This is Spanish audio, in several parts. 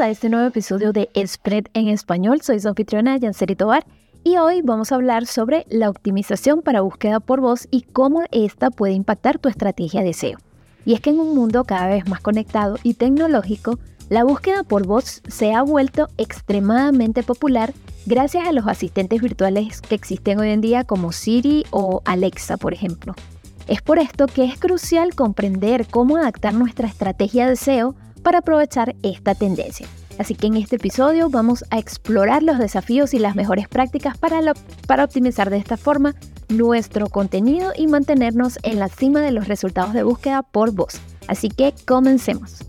A este nuevo episodio de Spread en Español. Soy su anfitriona Yanceri Tobar y hoy vamos a hablar sobre la optimización para búsqueda por voz y cómo esta puede impactar tu estrategia de SEO. Y es que en un mundo cada vez más conectado y tecnológico, la búsqueda por voz se ha vuelto extremadamente popular gracias a los asistentes virtuales que existen hoy en día como Siri o Alexa, por ejemplo. Es por esto que es crucial comprender cómo adaptar nuestra estrategia de SEO para aprovechar esta tendencia. Así que en este episodio vamos a explorar los desafíos y las mejores prácticas para, para optimizar de esta forma nuestro contenido y mantenernos en la cima de los resultados de búsqueda por voz. Así que comencemos.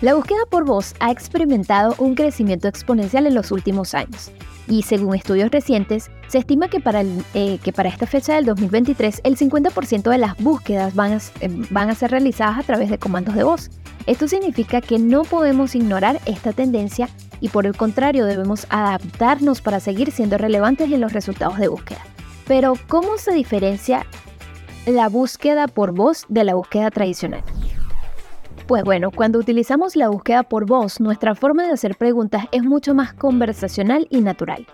La búsqueda por voz ha experimentado un crecimiento exponencial en los últimos años y según estudios recientes, se estima que para, eh, que para esta fecha del 2023 el 50% de las búsquedas van a, eh, van a ser realizadas a través de comandos de voz. Esto significa que no podemos ignorar esta tendencia y por el contrario debemos adaptarnos para seguir siendo relevantes en los resultados de búsqueda. Pero, ¿cómo se diferencia la búsqueda por voz de la búsqueda tradicional? Pues bueno, cuando utilizamos la búsqueda por voz, nuestra forma de hacer preguntas es mucho más conversacional y natural.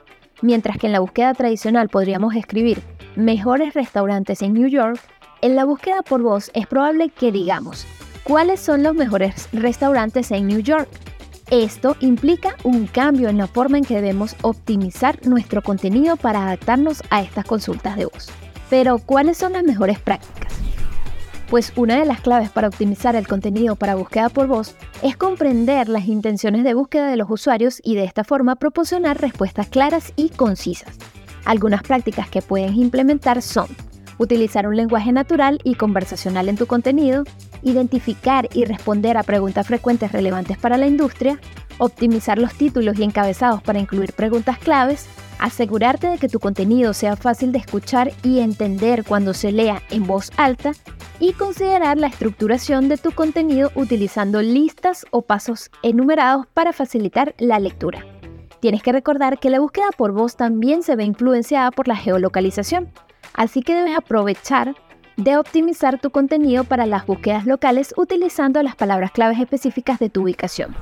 Mientras que en la búsqueda tradicional podríamos escribir mejores restaurantes en New York, en la búsqueda por voz es probable que digamos cuáles son los mejores restaurantes en New York. Esto implica un cambio en la forma en que debemos optimizar nuestro contenido para adaptarnos a estas consultas de voz. Pero, ¿cuáles son las mejores prácticas? Pues una de las claves para optimizar el contenido para búsqueda por voz es comprender las intenciones de búsqueda de los usuarios y de esta forma proporcionar respuestas claras y concisas. Algunas prácticas que puedes implementar son utilizar un lenguaje natural y conversacional en tu contenido, identificar y responder a preguntas frecuentes relevantes para la industria, optimizar los títulos y encabezados para incluir preguntas claves, asegurarte de que tu contenido sea fácil de escuchar y entender cuando se lea en voz alta y considerar la estructuración de tu contenido utilizando listas o pasos enumerados para facilitar la lectura. Tienes que recordar que la búsqueda por voz también se ve influenciada por la geolocalización, así que debes aprovechar de optimizar tu contenido para las búsquedas locales utilizando las palabras claves específicas de tu ubicación.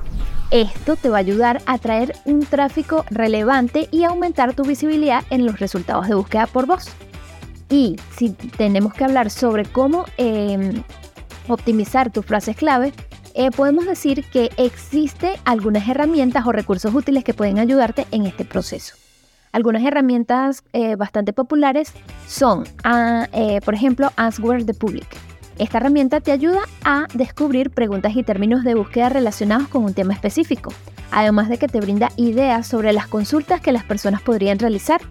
Esto te va a ayudar a traer un tráfico relevante y aumentar tu visibilidad en los resultados de búsqueda por voz. Y si tenemos que hablar sobre cómo em, optimizar tus frases clave, eh, podemos decir que existe algunas herramientas o recursos útiles que pueden ayudarte en este proceso. Algunas herramientas eh, bastante populares son, ah, eh, por ejemplo, Answer the Public. Esta herramienta te ayuda a descubrir preguntas y términos de búsqueda relacionados con un tema específico, además de que te brinda ideas sobre las consultas que las personas podrían realizar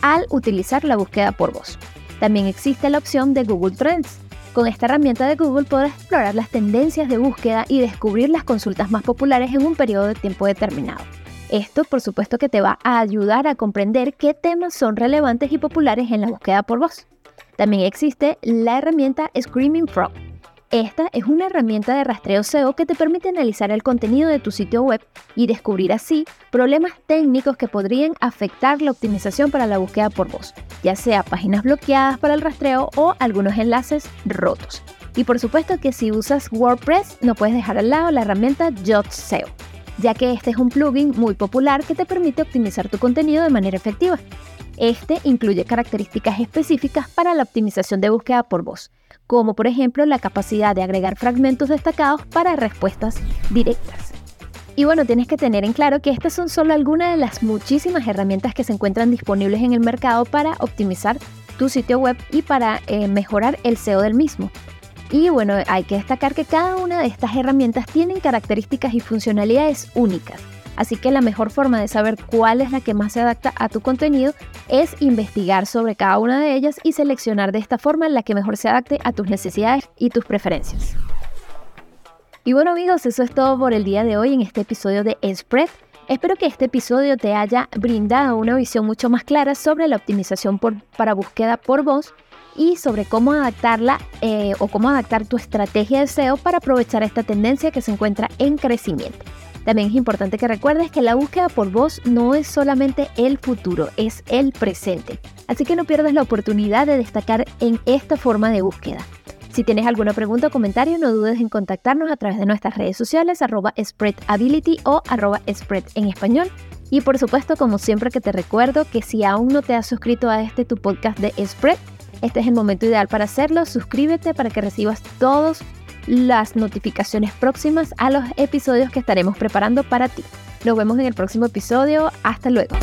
al utilizar la búsqueda por voz. También existe la opción de Google Trends. Con esta herramienta de Google podrás explorar las tendencias de búsqueda y descubrir las consultas más populares en un periodo de tiempo determinado. Esto, por supuesto, que te va a ayudar a comprender qué temas son relevantes y populares en la búsqueda por voz. También existe la herramienta Screaming Frog, esta es una herramienta de rastreo SEO que te permite analizar el contenido de tu sitio web y descubrir así problemas técnicos que podrían afectar la optimización para la búsqueda por voz, ya sea páginas bloqueadas para el rastreo o algunos enlaces rotos. Y por supuesto que si usas WordPress no puedes dejar al lado la herramienta SEO, ya que este es un plugin muy popular que te permite optimizar tu contenido de manera efectiva. Este incluye características específicas para la optimización de búsqueda por voz como por ejemplo la capacidad de agregar fragmentos destacados para respuestas directas. Y bueno, tienes que tener en claro que estas son solo algunas de las muchísimas herramientas que se encuentran disponibles en el mercado para optimizar tu sitio web y para eh, mejorar el SEO del mismo. Y bueno, hay que destacar que cada una de estas herramientas tienen características y funcionalidades únicas Así que la mejor forma de saber cuál es la que más se adapta a tu contenido es investigar sobre cada una de ellas y seleccionar de esta forma la que mejor se adapte a tus necesidades y tus preferencias. Y bueno amigos, eso es todo por el día de hoy en este episodio de Spread. Espero que este episodio te haya brindado una visión mucho más clara sobre la optimización para búsqueda por voz y sobre cómo adaptarla eh, o cómo adaptar tu estrategia de SEO para aprovechar esta tendencia que se encuentra en crecimiento. También es importante que recuerdes que la búsqueda por voz no es solamente el futuro, es el presente. Así que no pierdas la oportunidad de destacar en esta forma de búsqueda. Si tienes alguna pregunta o comentario, no dudes en contactarnos a través de nuestras redes sociales, arroba spreadability o arroba spread en español. Y por supuesto, como siempre que te recuerdo que si aún no te has suscrito a este tu podcast de Spread, este es el momento ideal para hacerlo. Suscríbete para que recibas todas las notificaciones próximas a los episodios que estaremos preparando para ti. Nos vemos en el próximo episodio. Hasta luego.